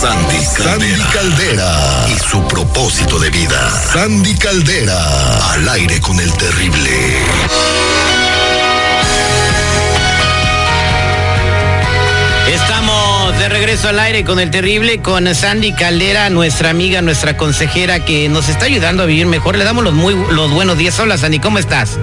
Sandy Caldera. Sandy Caldera. Y su propósito de vida. Sandy Caldera. Al aire con el terrible. Estamos de regreso al aire con el terrible, con Sandy Caldera, nuestra amiga, nuestra consejera que nos está ayudando a vivir mejor. Le damos los, muy, los buenos días. Hola Sandy, ¿cómo estás?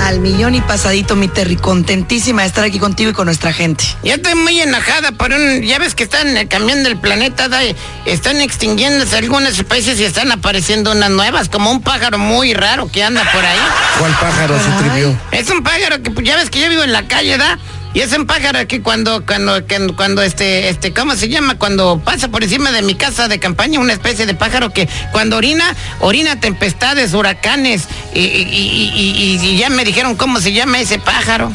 Al millón y pasadito, mi Terry, contentísima de estar aquí contigo y con nuestra gente. Ya estoy muy enojada por un... Ya ves que están eh, cambiando el planeta, da- están extinguiéndose algunas especies y están apareciendo unas nuevas, como un pájaro muy raro que anda por ahí. ¿Cuál pájaro se trivió? Es un pájaro que pues, ya ves que yo vivo en la calle, ¿da? Y es un pájaro que cuando, cuando, cuando este, este, ¿cómo se llama? Cuando pasa por encima de mi casa de campaña, una especie de pájaro que cuando orina, orina tempestades, huracanes, y- y- y- y ya me dijeron cómo se llama ese pájaro.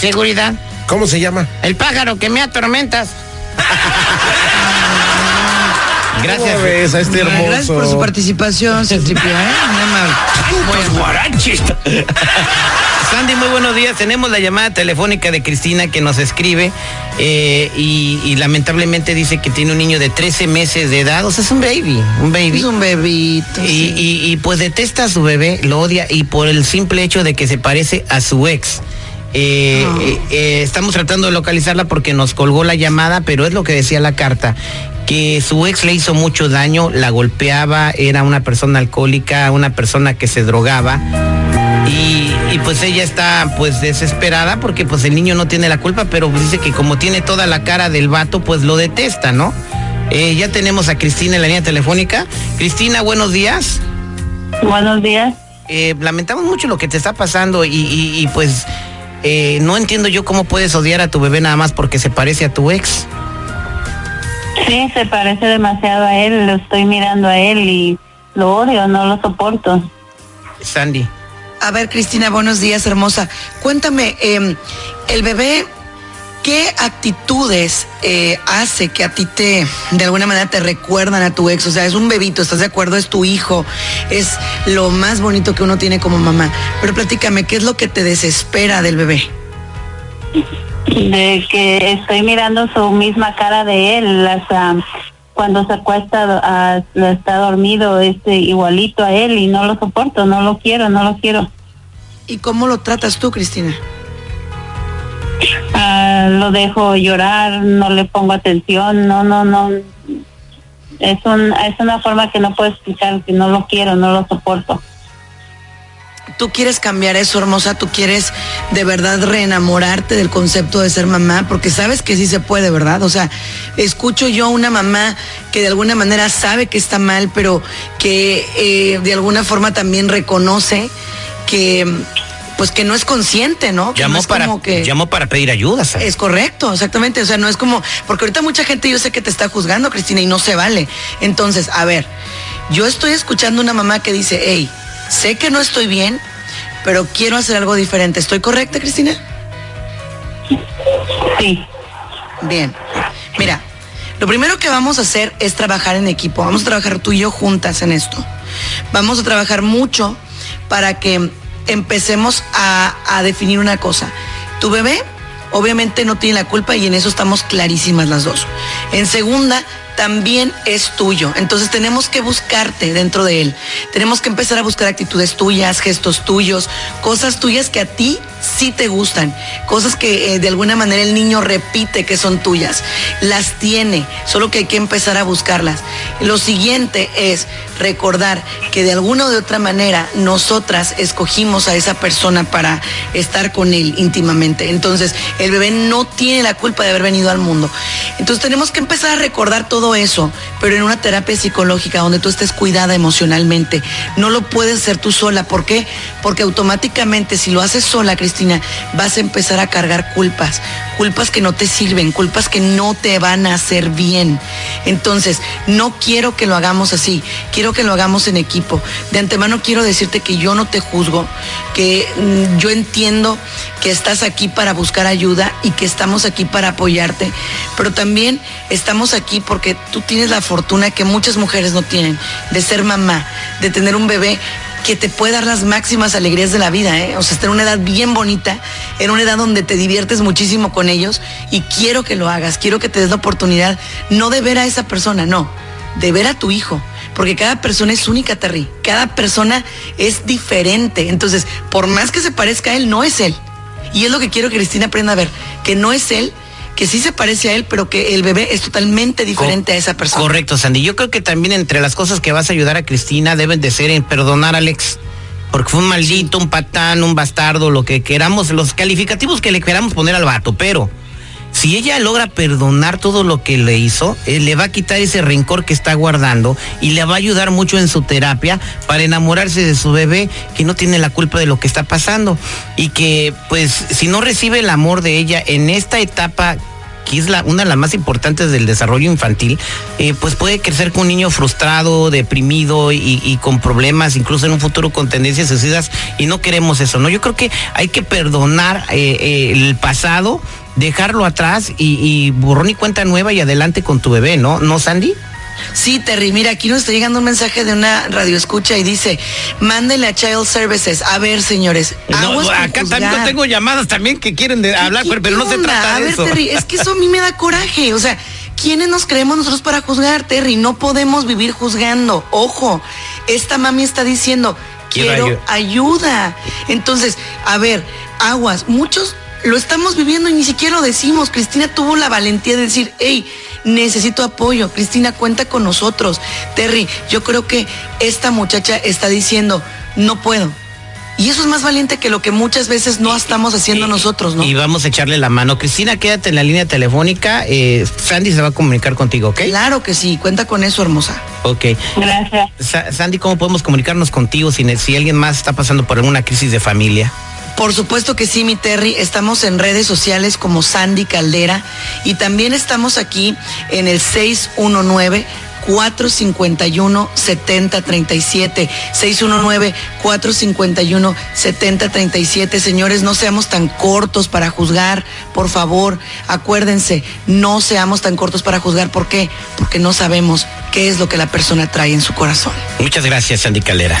Seguridad. ¿Cómo se llama? El pájaro que me atormentas. Gracias. ¿Cómo ves a este hermoso? Gracias por su participación, se tripió, ¿eh? Muy. Pues. Sandy, muy buenos días. Tenemos la llamada telefónica de Cristina que nos escribe eh, y, y lamentablemente dice que tiene un niño de 13 meses de edad. O sea, es un baby, un baby. Es un bebito. Y, sí. y- y, pues detesta a su bebé, lo odia y por el simple hecho de que se parece a su ex. Eh, Ah. eh, eh, estamos tratando de localizarla porque nos colgó la llamada, pero es lo que decía la carta, que su ex le hizo mucho daño, la golpeaba, era una persona alcohólica, una persona que se drogaba. Y, y, pues ella está pues desesperada porque pues el niño no tiene la culpa, pero pues dice que como tiene toda la cara del vato, pues lo detesta, ¿no? Eh, ya tenemos a Cristina en la línea telefónica. Cristina, buenos días. Buenos días. Eh, lamentamos mucho lo que te está pasando y, y- y, pues eh, no entiendo yo cómo puedes odiar a tu bebé nada más porque se parece a tu ex. Sí, se parece demasiado a él. Lo estoy mirando a él y lo odio, no lo soporto. Sandy. A ver, Cristina, buenos días, hermosa. Cuéntame, eh, el bebé, ¿qué actitudes eh, hace que a ti te, de alguna manera, te recuerdan a tu ex? O sea, es un bebito, ¿estás de acuerdo? Es tu hijo, es lo más bonito que uno tiene como mamá. Pero platícame, ¿qué es lo que te desespera del bebé? De que estoy mirando su misma cara de él. Las, cuando se acuesta, ah, está dormido, este igualito a él y no lo soporto, no lo quiero, no lo quiero. ¿Y cómo lo tratas tú, Cristina? Ah, lo dejo llorar, no le pongo atención, no, no, no. Es, un, es una forma que no puedo explicar, que no lo quiero, no lo soporto. Tú quieres cambiar eso, hermosa, tú quieres de verdad reenamorarte del concepto de ser mamá, porque sabes que sí se puede, ¿verdad? O sea, escucho yo a una mamá que de alguna manera sabe que está mal, pero que eh, de alguna forma también reconoce que pues que no es consciente, ¿no? Que no Llamó es para, como que- llamó para pedir ayuda, Sandy. es correcto, exactamente. O sea, no es como. Porque ahorita mucha gente yo sé que te está juzgando, Cristina, y no se vale. Entonces, a ver, yo estoy escuchando una mamá que dice, hey, sé que no estoy bien, pero quiero hacer algo diferente. ¿Estoy correcta, Cristina? Sí. Bien. Mira, lo primero que vamos a hacer es trabajar en equipo. Vamos a trabajar tú y yo juntas en esto. Vamos a trabajar mucho para que empecemos a, a definir una cosa. Tu bebé obviamente no tiene la culpa y en eso estamos clarísimas las dos. En segunda, también es tuyo. Entonces tenemos que buscarte dentro de él. Tenemos que empezar a buscar actitudes tuyas, gestos tuyos, cosas tuyas que a ti sí te gustan, cosas que eh, de alguna manera el niño repite que son tuyas. Las tiene, solo que hay que empezar a buscarlas. Lo siguiente es recordar que de alguna o de otra manera nosotras escogimos a esa persona para estar con él íntimamente. Entonces, el bebé no tiene la culpa de haber venido al mundo. Entonces, tenemos que empezar a recordar todo eso, pero en una terapia psicológica donde tú estés cuidada emocionalmente. No lo puedes hacer tú sola. ¿Por qué? Porque automáticamente si lo haces sola, Cristina, vas a empezar a cargar culpas. Culpas que no te sirven, culpas que no te van a hacer bien. Entonces, no quiero que lo hagamos así, quiero que lo hagamos en equipo. De antemano quiero decirte que yo no te juzgo, que mm, yo entiendo que estás aquí para buscar ayuda y que estamos aquí para apoyarte, pero también estamos aquí porque tú tienes la fortuna que muchas mujeres no tienen, de ser mamá, de tener un bebé que te puede dar las máximas alegrías de la vida, ¿eh? O sea, está en una edad bien bonita, en una edad donde te diviertes muchísimo con ellos y quiero que lo hagas, quiero que te des la oportunidad, no de ver a esa persona, no, de ver a tu hijo, porque cada persona es única, Terry, cada persona es diferente, entonces, por más que se parezca a él, no es él. Y es lo que quiero que Cristina aprenda a ver, que no es él, que sí se parece a él, pero que el bebé es totalmente diferente a esa persona. Correcto, Sandy. Yo creo que también entre las cosas que vas a ayudar a Cristina deben de ser en perdonar a Alex. Porque fue un maldito, un patán, un bastardo, lo que queramos, los calificativos que le queramos poner al vato, pero si ella logra perdonar todo lo que le hizo, eh, le va a quitar ese rencor que está guardando y le va a ayudar mucho en su terapia para enamorarse de su bebé que no tiene la culpa de lo que está pasando. Y que pues si no recibe el amor de ella en esta etapa que es una de las más importantes del desarrollo infantil, eh, pues puede crecer con un niño frustrado, deprimido y, y, con problemas, incluso en un futuro con tendencias suicidas, y no queremos eso, ¿no? Yo creo que hay que perdonar eh, eh, el pasado, dejarlo atrás y, y borrón y cuenta nueva y adelante con tu bebé, ¿no? ¿No, Sandy? Sí, Terry, mira, aquí nos está llegando un mensaje de una radio escucha y dice, mándele a Child Services. A ver, señores. No, acá también tengo llamadas también que quieren de hablar, pero, no se trata a de ver, eso. Terry, es que eso a mí me da coraje. O sea, ¿quiénes nos creemos nosotros para juzgar, Terry? No podemos vivir juzgando. Ojo, esta mami está diciendo, quiero ayuda. Entonces, a ver, aguas, muchos lo estamos viviendo y ni siquiera lo decimos. Cristina tuvo la valentía de decir, hey, necesito apoyo. Cristina, cuenta con nosotros. Terry, yo creo que esta muchacha está diciendo, no puedo. Y eso es más valiente que lo que muchas veces no estamos haciendo y, nosotros, ¿no? Y vamos a echarle la mano. Cristina, quédate en la línea telefónica. Eh, Sandy se va a comunicar contigo, ¿ok? Claro que sí, cuenta con eso, hermosa. Ok. Gracias. Sa Sandy, ¿cómo podemos comunicarnos contigo si, si alguien más está pasando por alguna crisis de familia? Por supuesto que sí, mi Terry. Estamos en redes sociales como Sandy Caldera y también estamos aquí en el 619 451 7037 619 451 7037 señores no seamos tan cortos para juzgar por favor. Acuérdense no seamos tan cortos para juzgar. ¿por qué? porque no sabemos qué es lo que la persona trae en su corazón. Muchas gracias Sandy Calera